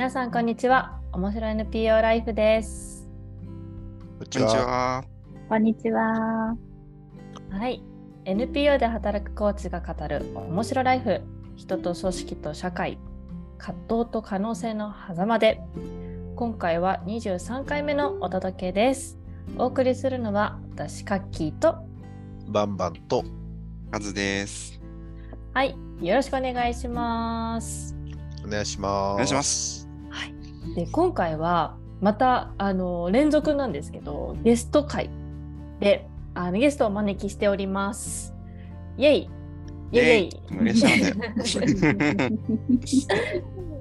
皆さんこんにちは。面白い NPO ライフです。こんにこんにちは。こんにちは。はい。NPO で働くコーチが語る面白ライフ。人と組織と社会。葛藤と可能性の狭間で。今回は23回目のお届けです。お送りするのは私、カッキーと。バンバンと。カズです。はい。よろしくお願いします。お願いします。お願いします。はい。で、今回はまたあの連続なんですけど、ゲスト会であのゲストをお招きしております。イェイイェイイェイ嬉しいね。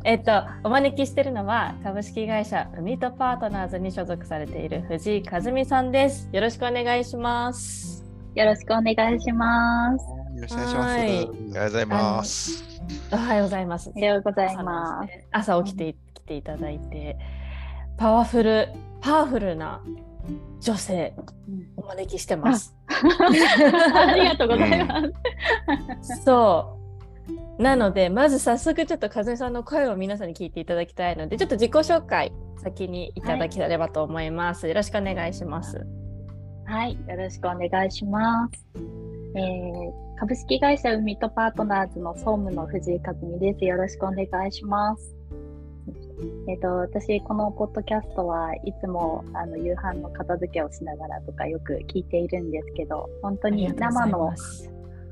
えっと、お招きしているのは株式会社海とパートナーズに所属されている藤井和美さんです。よろしくお願いします。よろしくお願いします。よろしくお願いします。はいおはようございます。おはようございます。おはようござい朝まですね朝起きてきていただいて、パワフル、パワフルな女性お招きしてます。す。ありがとうございます。そう。なので、まず早速ちょっと風さんの声を皆さんに聞いていただきたいので、ちょっと自己紹介先にいただければと思います。よろしくお願いします。はい、よろしくお願いします。えー、株式会社海とパートナーズの総務の藤井和美です。よろしくお願いします。えっ、と、私、このポッドキャストはいつもあの夕飯の片付けをしながらとかよく聞いているんですけど、本当に生の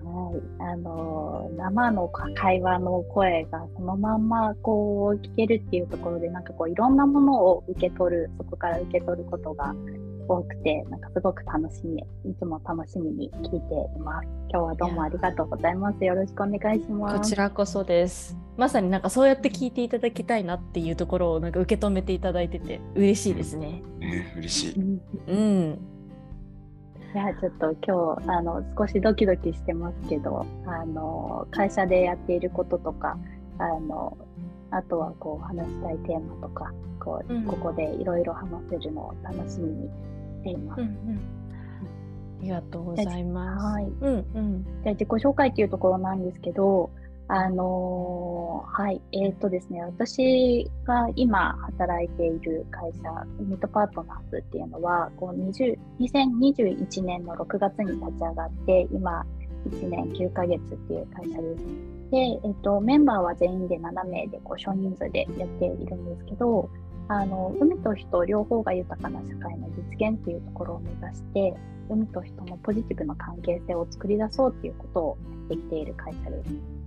はい、あの生の会話の声がそのまんまこう聞けるっていうところでなんかこういろんなものを受け取るそこから受け取ることが多くてなんかすごく楽しみいつも楽しみに聞いています今日はどうもありがとうございますよろしくお願いしますこちらこそです。まさになんかそうやって聞いていただきたいなっていうところをなんか受け止めていただいてて嬉しいですね。ね、嬉しい。うんうん。いやちょっと今日あの少しドキドキしてますけどあの会社でやっていることとかあのあとはこう話したいテーマとかこう、うんここでいろいろ話せるのを楽しみにしています。うんうん。ありがとうございます。はいうんうん。じゃあ自己紹介っていうところなんですけど、あのーはい、えっ、とですね、私が今働いている会社、ミットパートナーズっていうのは、こう20 2021年の6月に立ち上がって、今1年9ヶ月っていう会社です。で、えっ、と、メンバーは全員で7名でこう少人数でやっているんですけど、あの、海と人両方が豊かな社会の実現っていうところを目指して、海と人のポジティブな関係性を作り出そうっていうことをやってきている会社です。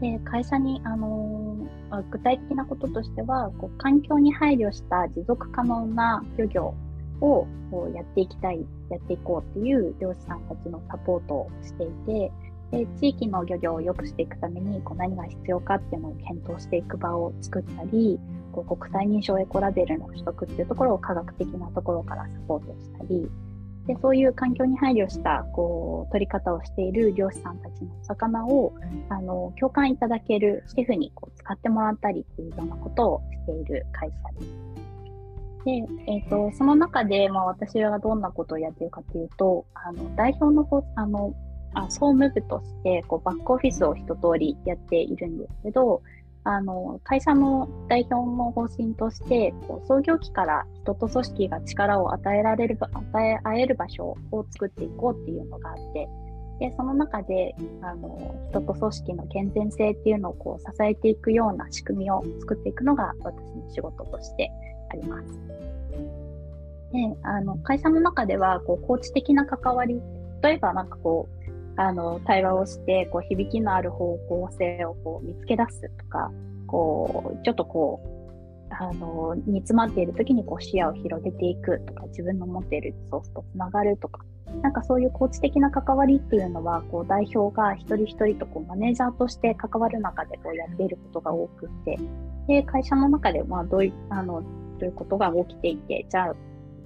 で会社に、あのー具体的なこととしてはこう環境に配慮した持続可能な漁業をこうやっていきたいやっていこうっていう漁師さんたちのサポートをしていてで地域の漁業を良くしていくためにこう何が必要かっていうのを検討していく場を作ったりこう国際認証エコラベルの取得っていうところを科学的なところからサポートしたりでそういう環境に配慮したこう取り方をしている漁師さんたちのお魚をあの共感いただけるシェフにこう使ってもらったりっていうようなことをしている会社です。で、えー、とその中で、まあ、私はどんなことをやっているかというとあの代表の方あのあ総務部としてこうバックオフィスを一通りやっているんですけどあの会社の代表の方針としてこう創業期から人と組織が力を与えられる与え合える場所を作っていこうっていうのがあってでその中であの人と組織の健全性っていうのをこう支えていくような仕組みを作っていくのが私の仕事としてあります。であの会社の中ではこうコーチ的な関わり例えばなんかこうあの対話をしてこう響きのある方向性をこう見つけ出すとかこうちょっとこうあの煮詰まっている時にこう視野を広げていくとか自分の持っているソースとつながるとかなんかそういうコーチ的な関わりっていうのはこう代表が一人一人とこうマネージャーとして関わる中でこうやっていることが多くてで会社の中でまあどういあのどういうことが起きていてじゃあ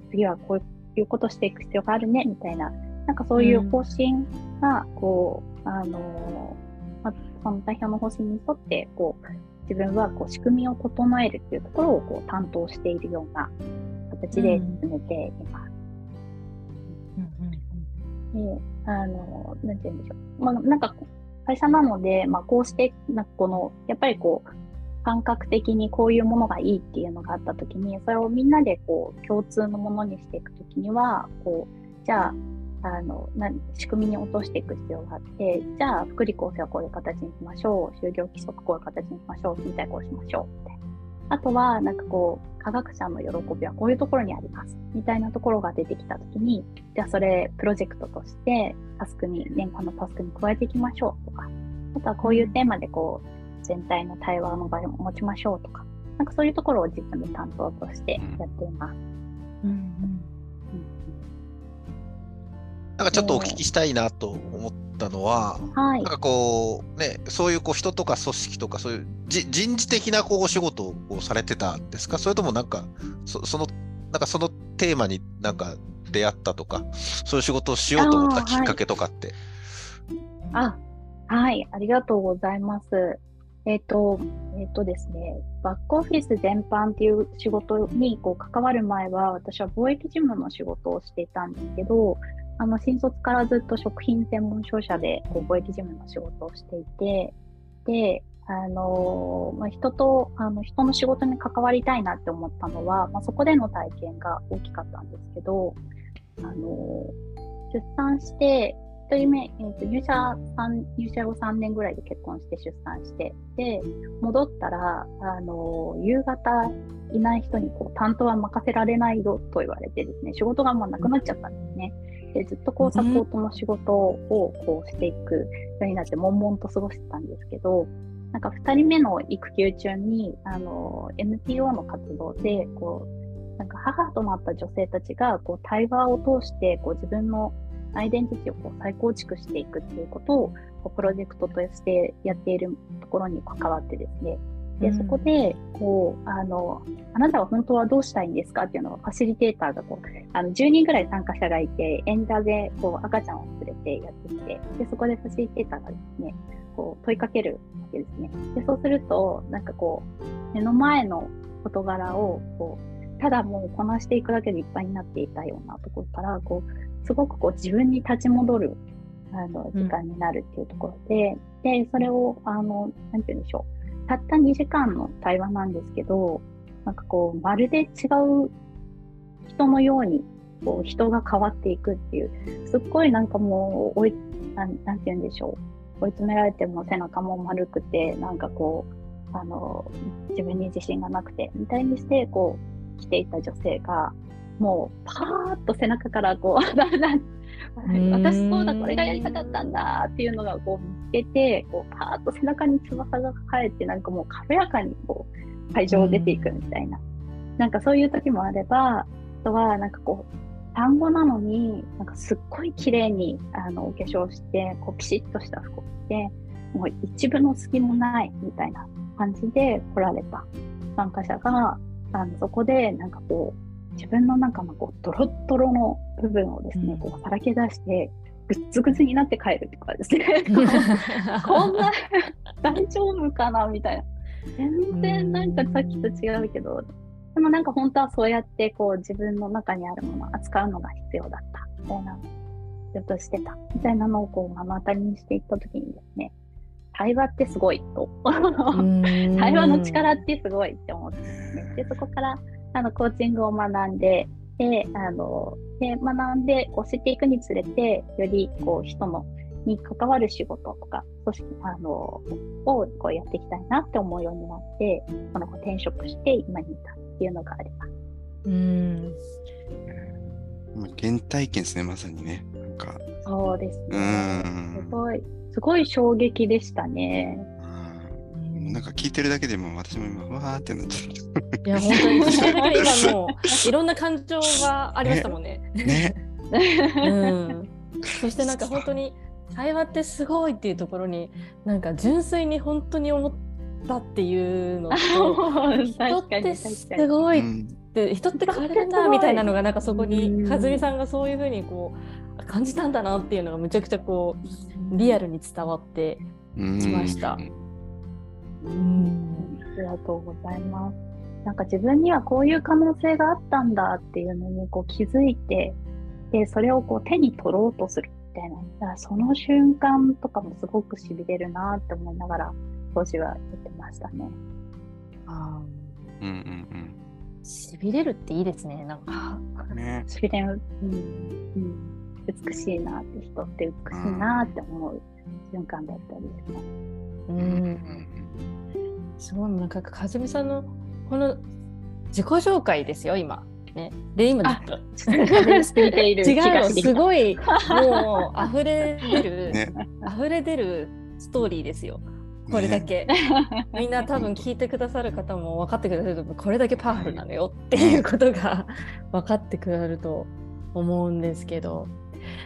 次はこういうことしていく必要があるねみたいななんかそういう方針がこう、あのまあ、その代表の方針に沿ってこう自分はこう仕組みを整えるっていうところをこう担当しているような形で進めています。で、あの、なんて言うんでしょう。まあ、なんか、会社なので、まあ、こうして、なんかこの、やっぱりこう、感覚的にこういうものがいいっていうのがあった時にそれをみんなでこう共通のものにしていく時にはこうじゃああのな仕組みに落としていく必要があってじゃあ福利厚生はこういう形にしましょう。就業規則こういう形にしましょう。みたいこうしましょう。みたいな。あとはなんかこう科学者の喜びはこういうところにあります。みたいなところが出てきた時にじゃあそれプロジェクトとしてタスクに年間のタスクに加えていきましょうとか。あとはこういうテーマでこう全体の対話の場を持ちましょうとか。なんかそういうところを自分で担当としてやっています。なんかちょっとお聞きしたいなと思ったのは、はい、なんかこうね、そういうこう人とか組織とか、そういう人事的なこうお仕事をされてたんですか、それともなんかそそのなんかそのテーマになんか出会ったとか、そういう仕事をしようと思ったきっかけとかって？あ、はい、はい、ありがとうございます。えっ、ー、と、えっ、ー、とですね、バックオフィス全般っていう仕事にこう関わる前は、私は貿易事務の仕事をしていたんですけど、あの新卒からずっと食品専門商社でこう貿易事務の仕事をしていて、で、あのまあ、人とあの人の仕事に関わりたいなって思ったのは、まあ、そこでの体験が大きかったんですけど、あの出産して1人目、えーと、入社入社後3年ぐらいで結婚して出産してで戻ったらあの夕方いない人にこう担当は任せられないよと言われてですね仕事がもうなくなっちゃったんですね。でずっとこうサポートの仕事をこうしていくようになって悶々と過ごしてたんですけどなんか2人目の育休中にあの NPO の活動でこうなんか母となった女性たちがこう対話を通してこう自分のアイデンティティをこう再構築していくっていうことをこうプロジェクトとしてやっているところに関わってですねでそこでこうあのあなたは本当はどうしたいんですかっていうのをファシリテーターがこうあの10人ぐらい参加者がいて演者でこう赤ちゃんを連れてやってきてでそこでファシリテーターがですねこう問いかけるわけですね。でそうするとなんかこう目の前の事柄をこうただもうこなしていくだけでいっぱいになっていたようなところからこうすごくこう自分に立ち戻るあの時間になるっていうところで、うん、でそれをあのなんて言うんでしょうたった2時間の対話なんですけど、なんかこう、まるで違う人のように、こう、人が変わっていくっていう、すっごいなんかもう、おい、なん、なんて言うんでしょう。追い詰められても背中も丸くて、なんかこう、あの、自分に自信がなくて、みたいにして、こう、来ていた女性が、もう、パーッと背中からこう、私そうだこれがやりたかったんだっていうのがこうけてこうパーッと背中に翼が生えてなんかもう軽やかにこう会場を出ていくみたいな、なんかそういう時もあればあとはなんかこう単語なのになんかすっごい綺麗にあのお化粧してこうピシッとした服を着てもう一部の隙もないみたいな感じで来られた。参加者があのそこでなんかこう自分の中のこうドロッドロの部分をですね、うん、こうさらけ出してぐっつぐつになって帰るとかですね。こんな大丈夫かなみたいな。全然なんかさっきと違うけどでもなんか本当はそうやってこう自分の中にあるものを扱うのが必要だった。みたいなずっとしてた。みたいなのをこう目の当たりにしていった時にですね対話ってすごいと。対話の力ってすごいって思ってね。でそこからあのコーチングを学んで、で、あの、で学んでこう知っていくにつれて、よりこう人のに関わる仕事とか、組織あのをこうやっていきたいなって思うようになって、この転職して今にいたっていうのがあります。うん。原体験ですね、まさにね。なんか。そうですね。すごい、すごい衝撃でしたね。なんか聞いてるだけでも私も今わーってなっちゃう。いや本当に聞 いてるだけで今もういろんな感情がありましたもんね。ね。うん。そしてなんか本当に対話ってすごいっていうところになんか純粋に本当に思ったっていうのと 人ってすごいって、人って変われるんだみたいなのがなんかそこに和美さんがそういうふうにこう感じたんだなっていうのがむちゃくちゃこうリアルに伝わってきました。うん、ありがとうございます。なんか自分にはこういう可能性があったんだっていうのにこう気づいて、で、それをこう手に取ろうとするみたいな。だからその瞬間とかもすごくしびれるなって思いながら、当時は言ってましたね。あうんうんーしびれるっていいですね、なんか。うん。ね。しびれる、うんうん、美しいなって人って美しいなって思う瞬間だったりですね。ううんうんん。すごい、なんか、かずみさんの、この自己紹介ですよ、今。ね。で、今、あちょっちょっと違気う。すごい、もう、溢れ出る、ね。溢れ出るストーリーですよ。これだけ。みんな多分聞いてくださる方も分かってくださるとこれだけパワフルなのよっていうことが分かってくれると思うんですけど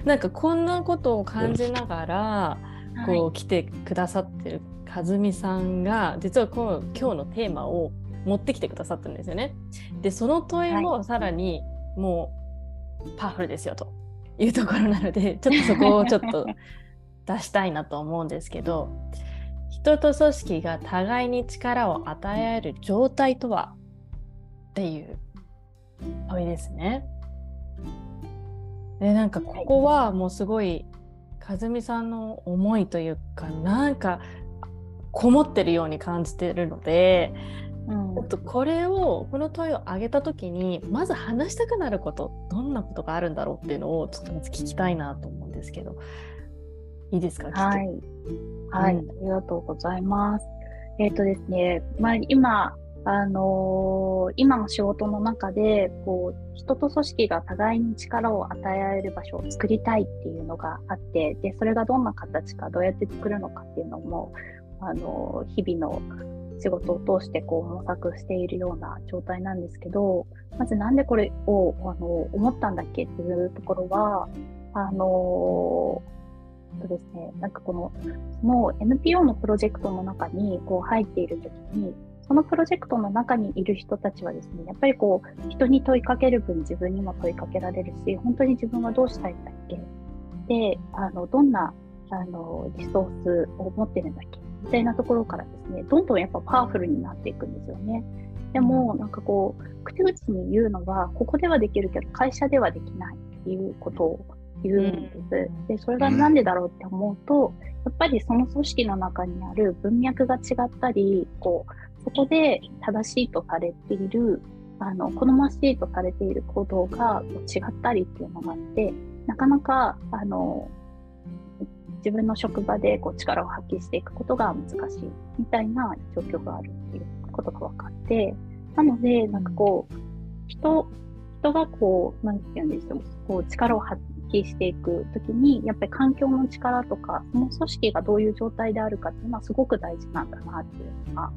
なんかこんなことを感じながらこう来てくださってる和美さんが実はこの今日のテーマを持ってきてくださったんですよね。でその問いもさらにもうパワフルですよというところなので ちょっとそこをちょっと出したいなと思うんですけど人と組織が互いに力を与え合える状態とはっていう問いですね。でなんかここはもうすごい和美さんの思いというかなんかこもってるように感じてるのでうん。ちょっとこれをこの問いを上げた時にまず話したくなることどんなことがあるんだろうっていうのをちょっとまず聞きたいなと思うんですけど。いいですか？はい。はい、うん。ありがとうございます。えっ、とですね、まあ、今、あのー今の仕事の中で、こう、人と組織が互いに力を与えられる場所を作りたいっていうのがあって、で、それがどんな形か、どうやって作るのかっていうのも、あの日々の仕事を通してこう模索しているような状態なんですけど、まずなんでこれを、あの思ったんだっけっていうところは、あのそうですね、なんかこの、その NPO のプロジェクトの中にこう入っているときに、そのプロジェクトの中にいる人たちはですね、やっぱりこう、人に問いかける分自分にも問いかけられるし、本当に自分はどうしたいんだっけ？で、あの、どんな、あの、リソースを持ってるんだっけ？みたいなところからですね、どんどんやっぱパワフルになっていくんですよね。でも、なんかこう、口々に言うのは、ここではできるけど、会社ではできないっていうことを言うんです。で、それがなんでだろうって思うと、やっぱりその組織の中にある文脈が違ったり、こう、そこで正しいとされている、あの、好ましいとされている行動が違ったりっていうのがあって、なかなか、あの、自分の職場でこう力を発揮していくことが難しいみたいな状況があるっていうことが分かって、なので、なんかこう、人、人がこう、なんて言うんでしょう、こう力を発揮していくときに、やっぱり環境の力とか、その組織がどういう状態であるかっていうのはすごく大事なんだなっていうのが、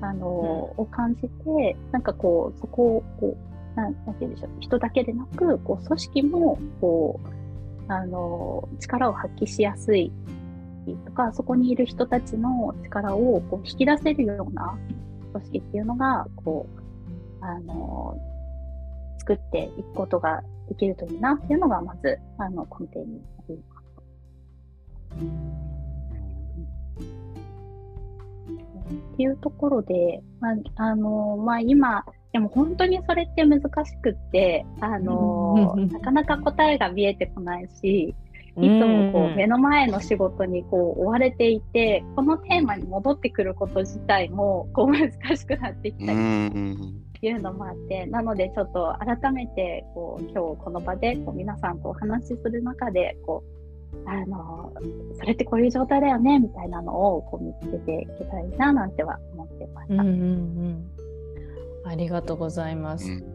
あの、を感じて、なんかこう、そこを、こう、なんて言うんでしょう、人だけでなく、こう、組織も、こう、あの、力を発揮しやすいとか、そこにいる人たちの力をこう引き出せるような組織っていうのが、こう、あの、作っていくことができるといいなっていうのが、まず、あの、根底にあります。っていうところで、まあ、あの、まあ、今、でも本当にそれって難しくって、あの、なかなか答えが見えてこないし、いつもこう目の前の仕事にこう追われていて、このテーマに戻ってくること自体もこう難しくなってきたりいうのもあって、なのでちょっと改めてこう今日この場でこう皆さんとお話しする中でこうあのそれってこういう状態だよねみたいなのをこう見つけていけたらいいななんては思ってました。うんうんうん。ありがとうございます。うん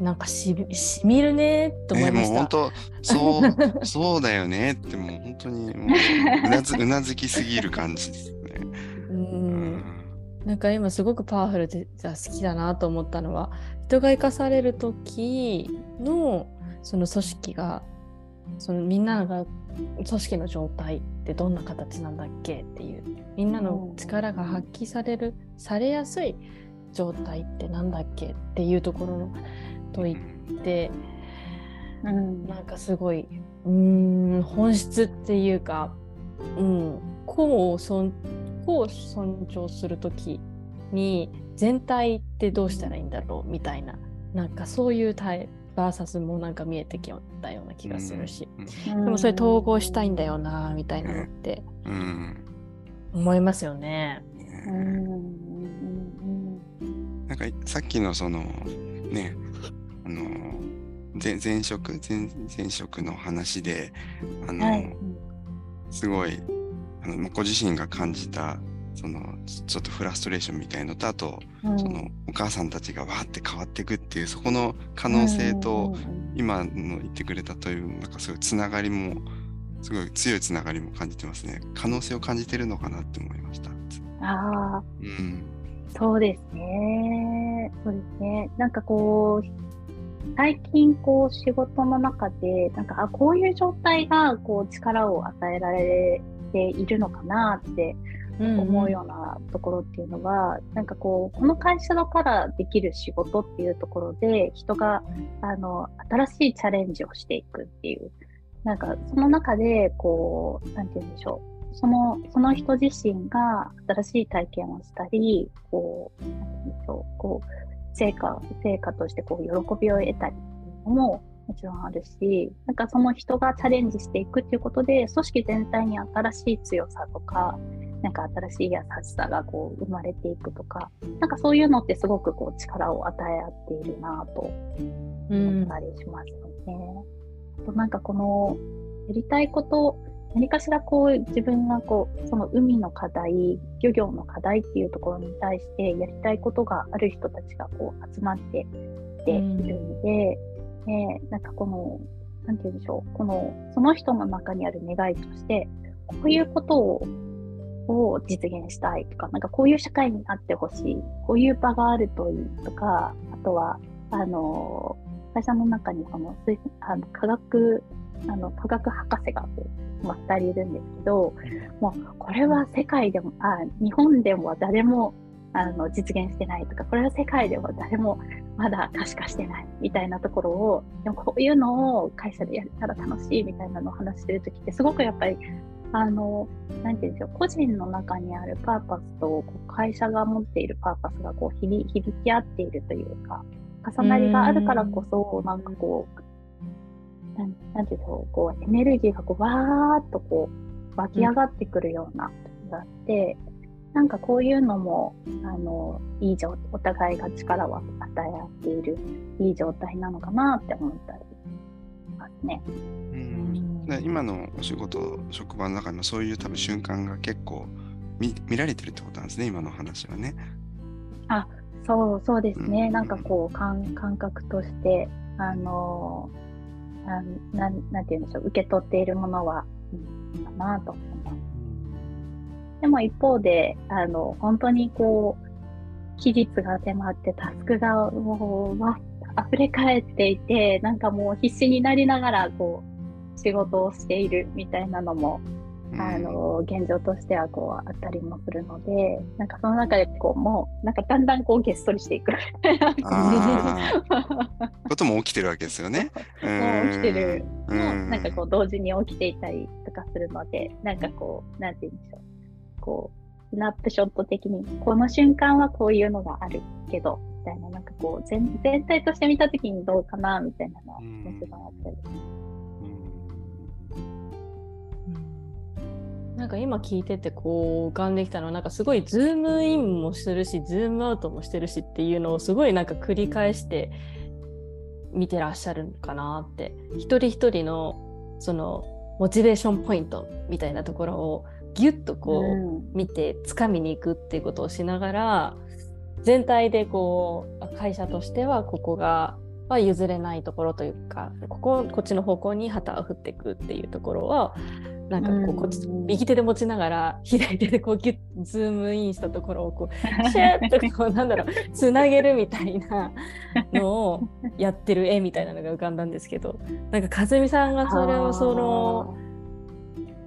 なんかしびしみるねと思いました。えーもう本当、そう、そうだよねって、もう本当に、もううなずうなずきすぎる感じですね。う、うんんなんか今すごくパワフルで好きだなと思ったのは人が生かされる時のその組織がそのみんなが組織の状態ってどんな形なんだっけっていうみんなの力が発揮されるされやすい状態ってなんだっけっていうところの問いってうん。なんかすごいうーん本質っていうか、うん、個を尊個を尊重する時に全体ってどうしたらいいんだろうみたいななんかそういう対バーサスもなんか見えてきたような気がするし、でもそれ統合したいんだよなみたいなのってうん。思いますよね。うんうんなんかさっきのそのねあの前前職前前職の話であの、はい。すごいあのまあご自身が感じたそのちょっとフラストレーションみたいのとあと、うん。そのお母さんたちがわーって変わっていくっていうそこの可能性と、今の言ってくれたというなんかすごいつながりもすごい強いつながりも感じてますね。可能性を感じてるのかなって思いました。ああ、うんそうですね。そうですね。なんかこう、最近こう仕事の中で、なんか、あ、こういう状態がこう力を与えられているのかなって思うようなところっていうのは、なんかこう、この会社だからできる仕事っていうところで、人が、あの、新しいチャレンジをしていくっていう、なんかその中で、こう、なんて言うんでしょう。その、その人自身が新しい体験をしたり、こう。こう、成果、成果としてこう、喜びを得たりのも、もちろんあるし、なんかその人がチャレンジしていくっていうことで、組織全体に新しい強さとか、なんか新しい優しさがこう生まれていくとか、なんかそういうのってすごくこう力を与え合っているなぁとうん思ったりしますよね。あとなんかこのやりたいこと、何かしらこう自分がこうその海の課題、漁業の課題っていうところに対してやりたいことがある人たちがこう集まってきているので、ねなんかこの、なんて言うんでしょう、このその人の中にある願いとして、こういうことをを実現したいとか、なんかこういう社会になってほしい、こういう場があるといいとか、あとは、あの、会社の中にその水あの科学、あの科学博士がこう2人いるんですけど、もうこれは世界でも、あ日本でも誰もあの実現してないとか、これは世界でも誰もまだ可視化してないみたいなところを、でもこういうのを会社でやれたら楽しいみたいなのを話してるときって、すごくやっぱりあの、なんていうんでしょう、個人の中にあるパーパスと、こう会社が持っているパーパスがこう響響き合っているというか、重なりがあるからこそ、なんかこう、なんなんていうんでしょう、こう、エネルギーがこう、わーっとこう、湧き上がってくるような時があって、なんかこういうのも、あの、いい状お互いが力を与え合っている、いい状態なのかなって思ったりしますね。うんで今のお仕事職場の中にもそういう多分瞬間が結構見見られてるってことなんですね今の話はね。そう、そうですね。うんなんかこう、感感覚として、あのなん、なんなんて言うんでしょう、受け取っているものは、うん、かなと思います。でも一方で、あの、本当にこう、期日が迫って、タスクがもう、わ溢れ返っていて、なんかもう必死になりながら、こう、仕事をしているみたいなのも、うんあの、現状としてはこうあったりもするので、なんかその中でこう、もう、なんかだんだんこうげっそりしていく。ことも起きてるわけですよね。もう起きてるうんの、なんかこう同時に起きていたりとかするので、なんかこう、なんて言うんでしょう。こう、スナップショット的に、この瞬間はこういうのがあるけど、みたいな、なんかこう、全全体として見たときにどうかな、みたいなのは、うんもちろんあったり。なんか今聞いててこう浮かんできたのはなんかすごいズームインもするしズームアウトもしてるしっていうのをすごいなんか繰り返して見てらっしゃるのかなって。一人一人のそのモチベーションポイントみたいなところをギュッとこう、うん。見て掴みに行くっていうことをしながら全体でこうあ会社としてはここがは譲れないところというかこここっちの方向に旗を振っていくっていうところをなんかこうこっちうん。右手で持ちながら左手でこうギュッズームインしたところをこうシューッとこうなんだろうつなげるみたいなのをやってる絵みたいなのが浮かんだんですけどなんか和美さんがそれをその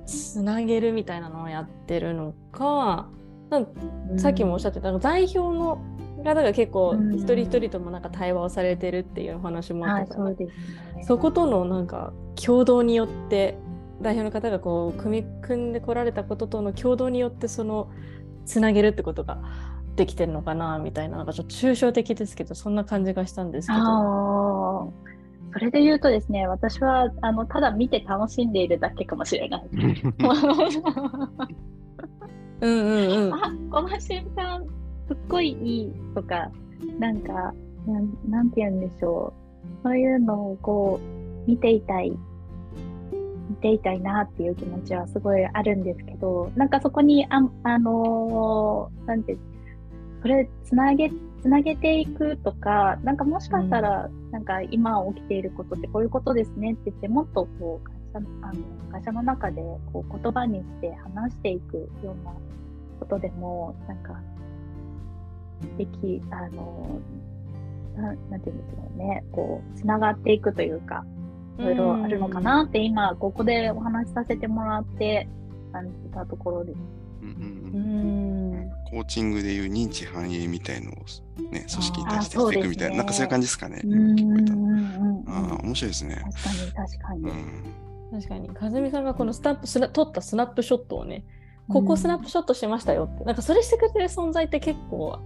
つなげるみたいなのをやってるのかさっきもおっしゃってた代表の方が結構うん一人一人ともなんか対話をされてるっていうお話もあはい、ったからね。そことのなんか共同によって代表の方がこう組み組んでこられたこととの共同によってそのつなげるってことができてるのかなみたいななんかちょっと抽象的ですけどそんな感じがしたんですけど。それで言うとですね、私はあのただ見て楽しんでいるだけかもしれない。うんうんうん。あこの瞬間すっごいいいとかなんか、なんなんて言うんでしょう。そういうのをこう、見ていたい、見ていたいなっていう気持ちはすごいあるんですけど、なんかそこに、あ、あのーなんて、それ、つなげ、つなげていくとか、なんかもしかしたら、なんか今起きていることってこういうことですねって言って、もっとこう、会社あの会社の中でこう言葉にして話していくようなことでも、なんか、でき、あの、ななんていうんですかね、こう、つながっていくというか、いろいろあるのかなって今、ここでお話しさせてもらって感じたところです。うんうんううんん。コーチングでいう認知繁栄みたいのを、ね、組織にあー出していくみたいな、ねなんかそういう感じですかね。うんうん聞こえたうんうんああ、面白いですね。確かに確かに。うん。確かに、かずみさんがこのスタップスナ撮ったスナップショットをね、ここスナップショットしましたよって、なんかそれしてくれる存在って結構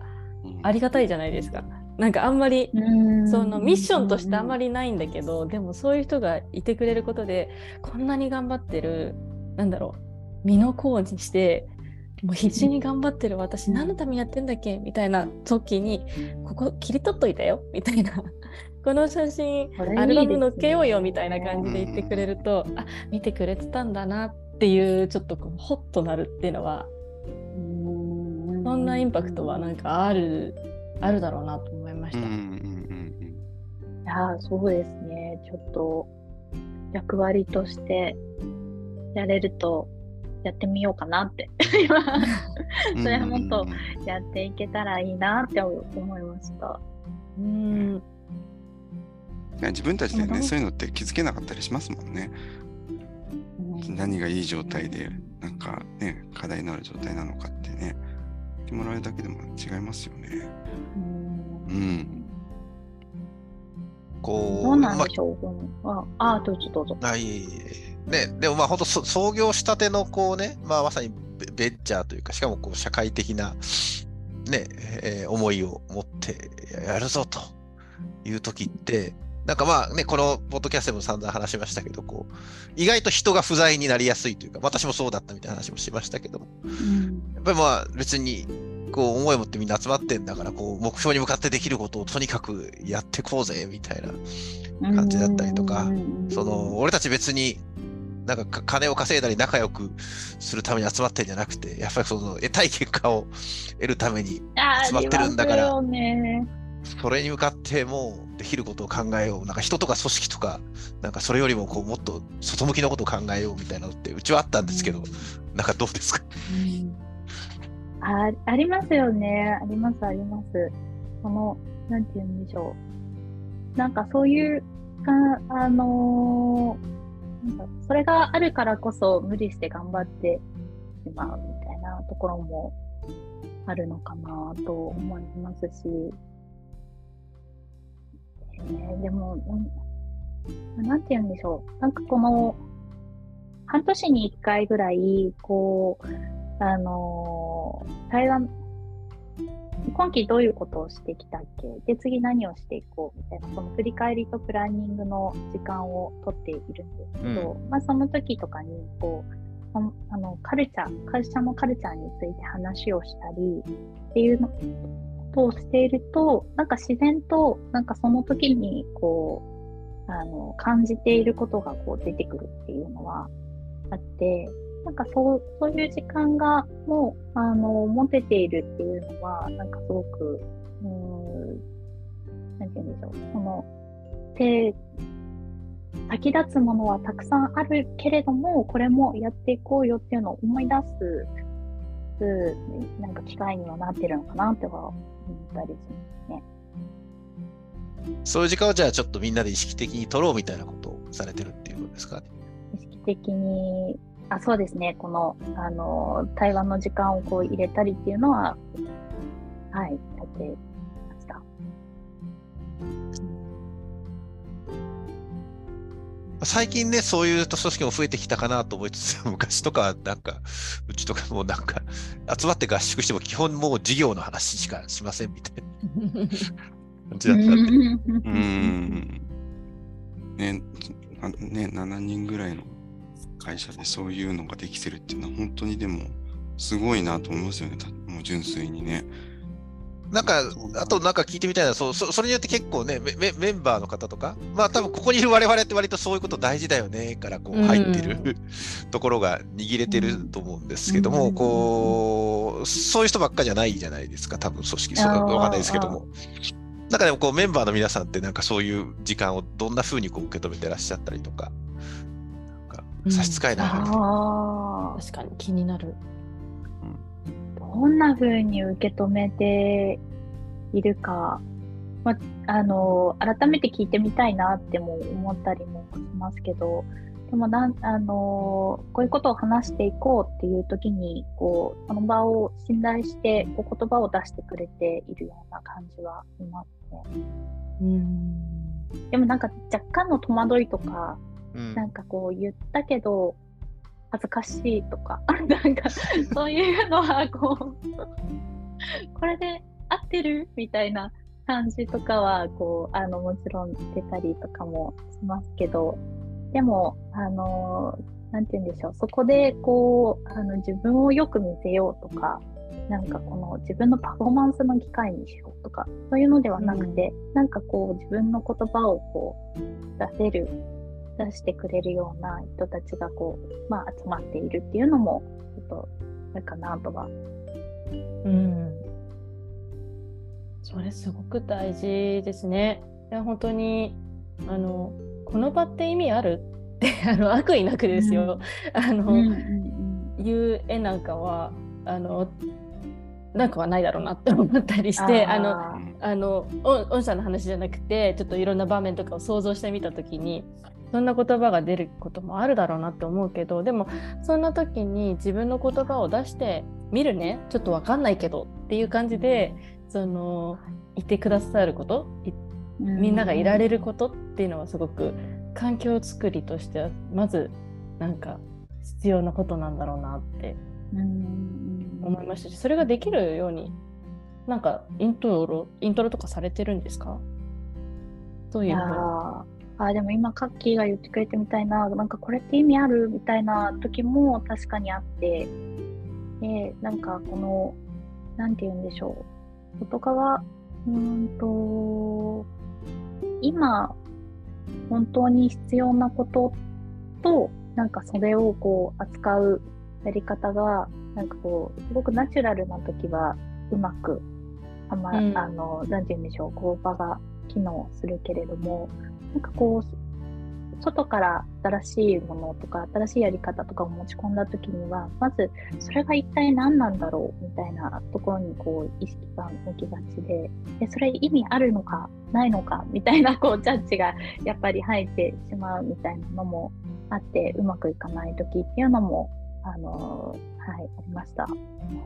ありがたいじゃないですか。なんかあんまりうんそのミッションとしてあんまり。りないんだけど、でもそういう人がいてくれることでこんなに頑張ってるなんだろう身の甲にしてもう必死に頑張ってる私何のためにやってんだっけみたいな時にここ切り取っといたよみたいな この写真アルバム載っけようよみたいな感じで言ってくれるとあ見てくれてたんだなっていうちょっとこうホッとなるっていうのはうんそんなインパクトはなんかあるあるだろうなと思いました。うんうんうんいやーそうですね。ちょっと役割としてやれるとやってみようかなって。それはもっとやっていけたらいいなって思いました。うん自分たちでね、うんそういうのって気づけなかったりしますもんね。うん何がいい状態で、なんかね、課題のある状態なのかってね、てもらえるだけでも違いますよね。うんうん。こう、どうなんまでしょう、このああ、どうぞどうぞ。あ、いね、でもまあ本当そ創業したてのこうね、まあまさにベベンチャーというか、しかもこう社会的なね、えー思いを持ってやるぞという時って、なんかまあね、このポッドキャストでも散々話しましたけど、こう、意外と人が不在になりやすいというか、私もそうだったみたいな話もしましたけど。も、うん。やっぱりまあ別に、こう思いを持ってみんな集まってんだから、こう目標に向かってできることをとにかくやってこうぜ、みたいな感じだったりとか。その、俺たち別になんかか金を稼いだり仲良くするために集まってんじゃなくて、やっぱりその得たい結果を得るために、集まってるんだから。ねそれに向かってもうできることを考えよう。なんか人とか組織とか、なんかそれよりもこうもっと外向きのことを考えようみたいなのって、うちはあったんですけど、なんかどうですか？あありますよね。あります、あります。この、なんて言うんでしょう。なんかそういう、かあのーなんかそれがあるからこそ無理して頑張ってしまうみたいなところもあるのかなと思いますし、えーでも、なんなんて言うんでしょう。なんかこの、半年に一回ぐらい、こう、あのー台湾、今期どういうことをしてきたっけ？で、次何をしていこうみたいな、その振り返りとプランニングの時間をとっているんですけど、まあその時とかに、こう、あの、カルチャー、会社のカルチャーについて話をしたりっていうのことをしていると、なんか自然と、なんかその時に、こう、あの、感じていることがこう出てくるっていうのはあって、なんかそう、そういう時間がもう、あの、持てているっていうのは、なんかすごく、うーん、なんて言うんでしょう。その、手、先立つものはたくさんあるけれども、これもやっていこうよっていうのを思い出す、うなんか機会にはなってるのかなっては思ったりしますね。そういう時間をじゃあちょっとみんなで意識的に取ろうみたいなことをされてるっていうことですか？ね。意識的に、あ、そうですね。この、あの、対話の時間をこう入れたりっていうのは、はい、やって最近ね、そういう組織も増えてきたかなと思いつつ、昔とかはなんか、うちとかもなんか、集まって合宿しても基本もう事業の話しかしませんみたいな。感じだったんで。うーん。ね、あね、7人ぐらいの会社でそういうのができてるっていうのは本当にでもすごいなと思いますよね。たもう純粋にね。なんかあとなんか聞いてみたいな、そうそそれによって結構ねメ、メメンバーの方とか、まあ多分ここにいる我々って割とそういうこと大事だよねからこううん入ってる、ところが握れてると思うんですけども、うんこう、そういう人ばっかじゃないじゃないですか、多分組織、そうわかんないですけども。なんかでもこうメンバーの皆さんってなんかそういう時間をどんな風にこう受け止めてらっしゃったりとか、なんか差し支えない範囲でああ、確かに気になる。どんな風に受け止めているか、まあの、改めて聞いてみたいなっても思ったりもしますけど、でもなん、あの、こういうことを話していこうっていう時に、こう、その場を信頼して、こう言葉を出してくれているような感じはしますね。うん。でもなんか若干の戸惑いとか、うんなんかこう言ったけど、恥ずかしいとか、なんかそういうのはこう、これで合ってるみたいな感じとかは、こう、あの、もちろん出たりとかもしますけど、でも、あの、なんて言うんでしょう、そこでこう、あの、自分をよく見せようとか、なんかこの自分のパフォーマンスの機会にしようとか、そういうのではなくて、なんかこう自分の言葉をこう出せる出してくれるような人たちがこう、まあ、集まっているっていうのも、ちょっと、あれかなとは。うん。それすごく大事ですね。いや本当にあのこの場って意味ある？ってあの悪意なくですよ。あの、いう絵なんかはあのなんかはないだろうなって思ったりしてあのーあの御御社の話じゃなくてちょっといろんな場面とかを想像してみた時にそんな言葉が出ることもあるだろうなって思うけどでもそんな時に自分の言葉を出してみるね。ちょっとわかんないけどっていう感じでそのいてくださることみんながいられることっていうのはすごく環境づくりとしてはまずなんか必要なことなんだろうなって思いましたしそれができるようになんかイントロイントロとかされてるんですか？どういうあーでも今、カッキーが言ってくれてみたいな、なんかこれって意味あるみたいな時も確かにあって、で、なんかこの、なんて言うんでしょう。外側、うーんと、今、本当に必要なことと、なんかそれをこう扱うやり方が、なんかこう、すごくナチュラルな時はうまく、あま、うんあの、なんて言うんでしょう、こう場が機能するけれども、なんかこう、外から新しいものとか、新しいやり方とかを持ち込んだ時には、まず、それが一体何なんだろうみたいなところにこう意識が向きがちで、でそれ意味あるのかないのかみたいなこうジャッジがやっぱり入ってしまうみたいなのもあって、うまくいかない時っていうのも、あのーはい、ありました。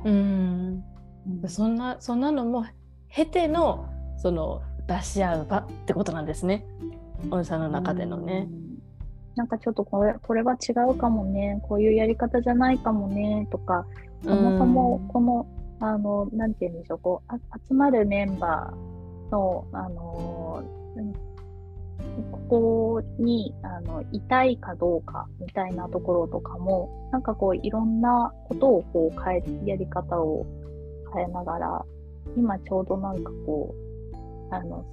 うん。うん。そんなそんなのも経てのその出し合う場ってことなんですね御社の中でのね。うん。なんかちょっとこれこれは違うかもね、こういうやり方じゃないかもね。とか、そもそもこの、あの、なんて言うんでしょう、こう、あ集まるメンバーの、あのここに、あの、いたいかどうかみたいなところとかも、なんかこう、いろんなことをこう変え、やり方を変えながら、今ちょうどなんかこう、あの、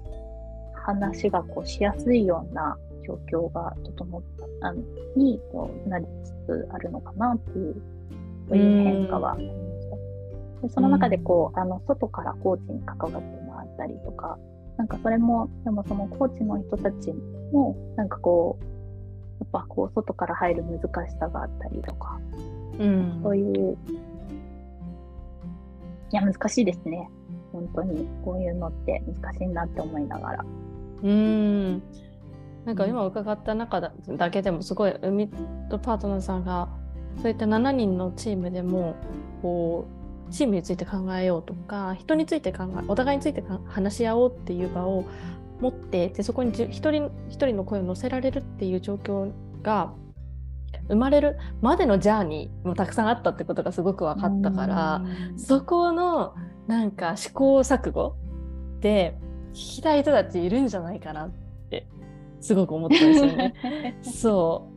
話がこうしやすいような状況が整った、あのにこうなりつつあるのかなっていう、そういう変化はありました。でその中でこう、あの、外からコーチに関わってもらったりとか、なんかそれも、でもそのコーチの人たちも、なんかこう、やっぱこう、外から入る難しさがあったりとか、うんそういう、いや、難しいですね。本当に、こういうのって難しいなって思いながら。うんなんか今伺った中だだけでもすごい海とパートナーさんがそういった7人のチームでもこうチームについて考えようとか人について考えお互いについてか話し合おうっていう場を持ってでそこにじ一人一人の声を乗せられるっていう状況が生まれるまでのジャーニーもたくさんあったってことがすごく分かったから。そこのなんか試行錯誤で聞きたい人たちいるんじゃないかなってすごく思ったんですよね。そ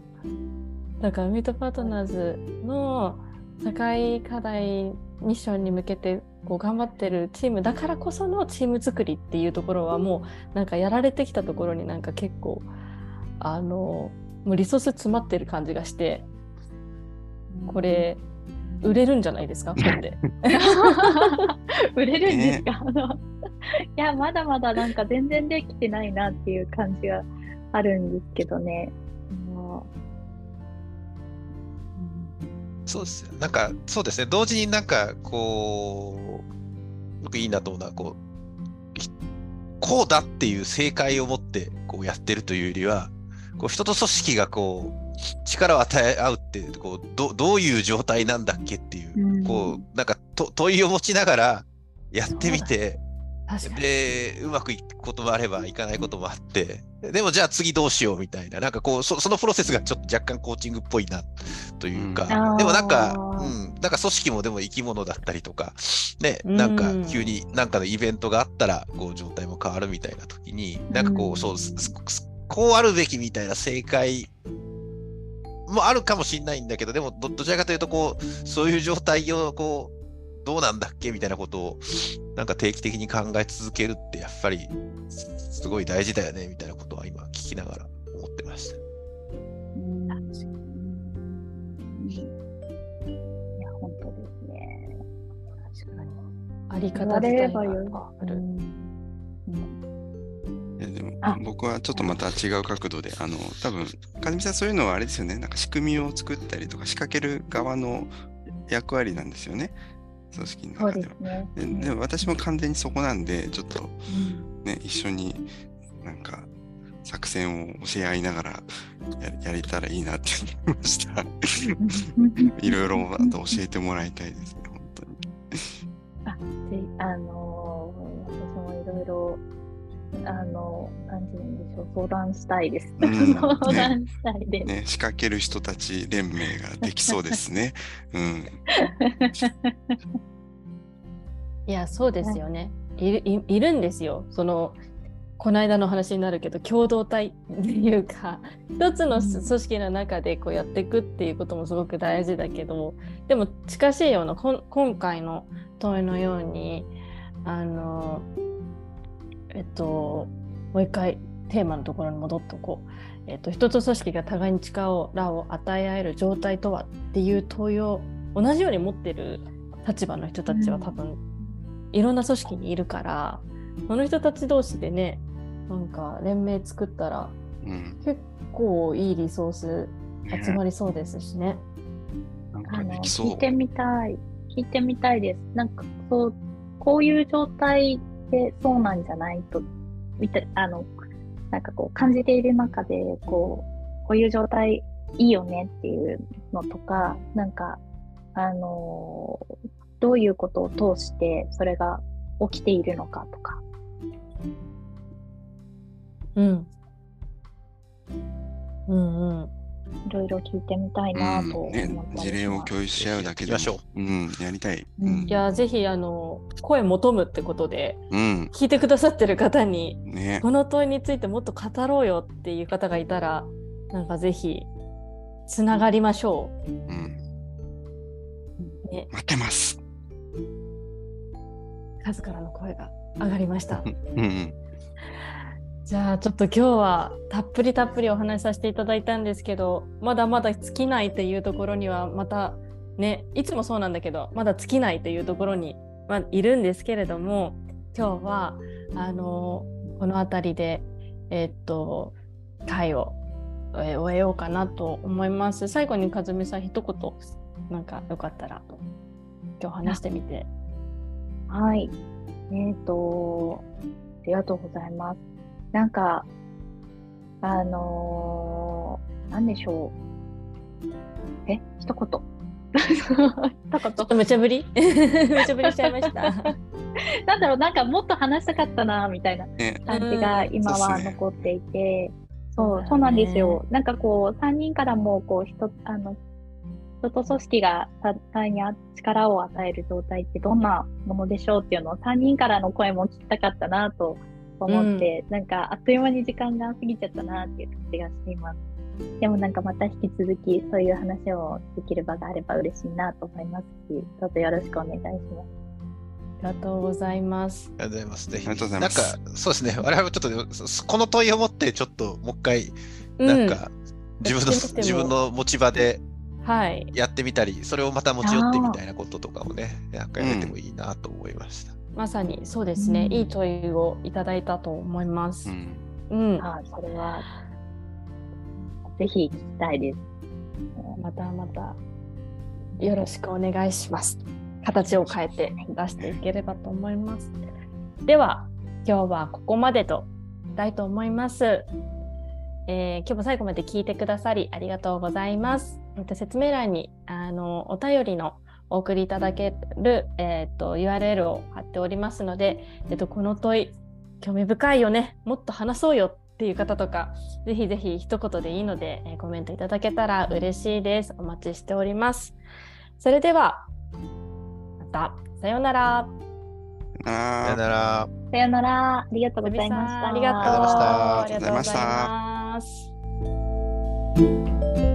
う。だからミートパートナーズの社会課題ミッションに向けてこう頑張ってるチームだからこそのチーム作りっていうところはもうなんかやられてきたところになんか結構あのもうリソース詰まってる感じがしてこれ売れるんじゃないですか？本で。売れるんですか、あの いやまだまだなんか全然できてないなっていう感じがあるんですけどね。そうですよ。なんか、そうですね。同時になんか、こう、僕いいなと思うのは、こう、ひこうだっていう正解を持ってこうやってるというよりは、こう人と組織がこう力を与え合うってこうどどういう状態なんだっけっていう、うん。こうなんかと問いを持ちながらやってみてでうまくいくこともあればいかないこともあってでもじゃあ次どうしようみたいななんかこうそそのプロセスがちょっと若干コーチングっぽいなというか、うん。でもなんか、うん、なんか組織もでも生き物だったりとかねなんかうん急になんかのイベントがあったらこう状態も変わるみたいな時になんかこうそうこうあるべきみたいな正解もあるかもしれないんだけどでもどどちらかというとこうそういう状態をこうどうなんだっけみたいなことをなんか定期的に考え続けるってやっぱりすすごい大事だよねみたいなことは今聞きながら思ってました。うんいや本当ですね。確かにあり言方自体が変わる。うんいやでもあ僕はちょっとまた違う角度で、あの多分かずみさんそういうのはあれですよね、なんか仕組みを作ったりとか仕掛ける側の役割なんですよね、組織の中では。ですね。ででも私も完全にそこなんで、ちょっとね、一緒になんか作戦を教え合いながらややれたらいいなって思いました。いろいろまた教えてもらいたいですね、本当に。であのー私もいろいろあのなんていうんでしょう相談したいです。うん 相談したいです。ね、仕掛ける人たち連盟ができそうですね。うん。いやそうですよね。いるいいるんですよ。そのこの間の話になるけど共同体っていうか一つのうん組織の中でこうやっていくっていうこともすごく大事だけどでも近しいようなこん今回の問いのようにあのえっともう一回テーマのところに戻っておこう。えっと、一つ組織が互いに力を与え合える状態とはっていう問いを同じように持ってる立場の人たちはうん多分いろんな組織にいるからその人たち同士でねなんか連盟作ったらうん。結構いいリソースね集まりそうですしね。なんあの。聞いてみたい。聞いてみたいです。なんかそうこういう状態でそうなんじゃないとみたあのなんかこう感じている中でこうこういう状態いいよねっていうのとかなんかあのどういうことを通してそれが起きているのかとか。うん。うんうん。いろいろ聞いてみたいなと思うんったりしね。事例を共有し合うだけでうん、やりたい。ううんんい。やぜひあの声求むってことでうん。聞いてくださってる方にね。この問いについてもっと語ろうよっていう方がいたらなんかぜひつながりましょうん。う。ね、待ってます。数からの声が上がりました。うんうん。じゃあちょっと今日はたっぷりたっぷりお話しさせていただいたんですけどまだまだ尽きないっていうところにはまたねいつもそうなんだけどまだ尽きないというところに、まあ、いるんですけれども今日はあのこの辺りでえっと会をえ終えようかなと思います。最後に和美さん一言なんかよかったら今日話してみて。はい。えっ、と、ありがとうございます。なんか、あのー、なんでしょう。え、一言。一 ちょっと無茶ぶり？無茶ぶりしちゃいました。言。なんだろう、なんかもっと話したかったな、みたいなね。感じがうん今は残っていて、そう、ねそうなんですよ。なんかこう、3人からも、こう、人、あの、人と組織が互いに力を与える状態ってどんなものでしょうっていうのを3人からの声も聞きたかったなと思って、なんかあっという間に時間が過ぎちゃったなっていう感じがしています。でもなんかまた引き続きそういう話をできる場があれば嬉しいなと思いますし、どうぞよろしくお願いします。ありがとうございます。ありがとうございます。ぜひ。なんか、そうですね。我々もちょっと、そこの問いを持って、ちょっともう一回、うんなんか、自分の、自分の持ち場ではい。やってみたり、それをまた持ち寄ってみたいなこととかもね、なんかやれてもいいなと思いました。まさにそうですね。うんいい問いをいただいたと思いますう。ん。うん。はい、それは、ぜひ聞きたいです。またまたよろしくお願いします。形を変えて出していければと思います。では、今日はここまでとしたいと思います。えー今日も最後まで聞いてくださりありがとうございます。えっと説明欄にあのお便りのお送りいただける、えー、と URL を貼っておりますので、えっとこの問い興味深いよねもっと話そうよっていう方とかぜひぜひ一言でいいので、えーコメントいただけたら嬉しいです。お待ちしております。それではまたさようなら。さよあなら。さよなら。ありがとうございました。ありがとうありがとうございましたありがとうございます。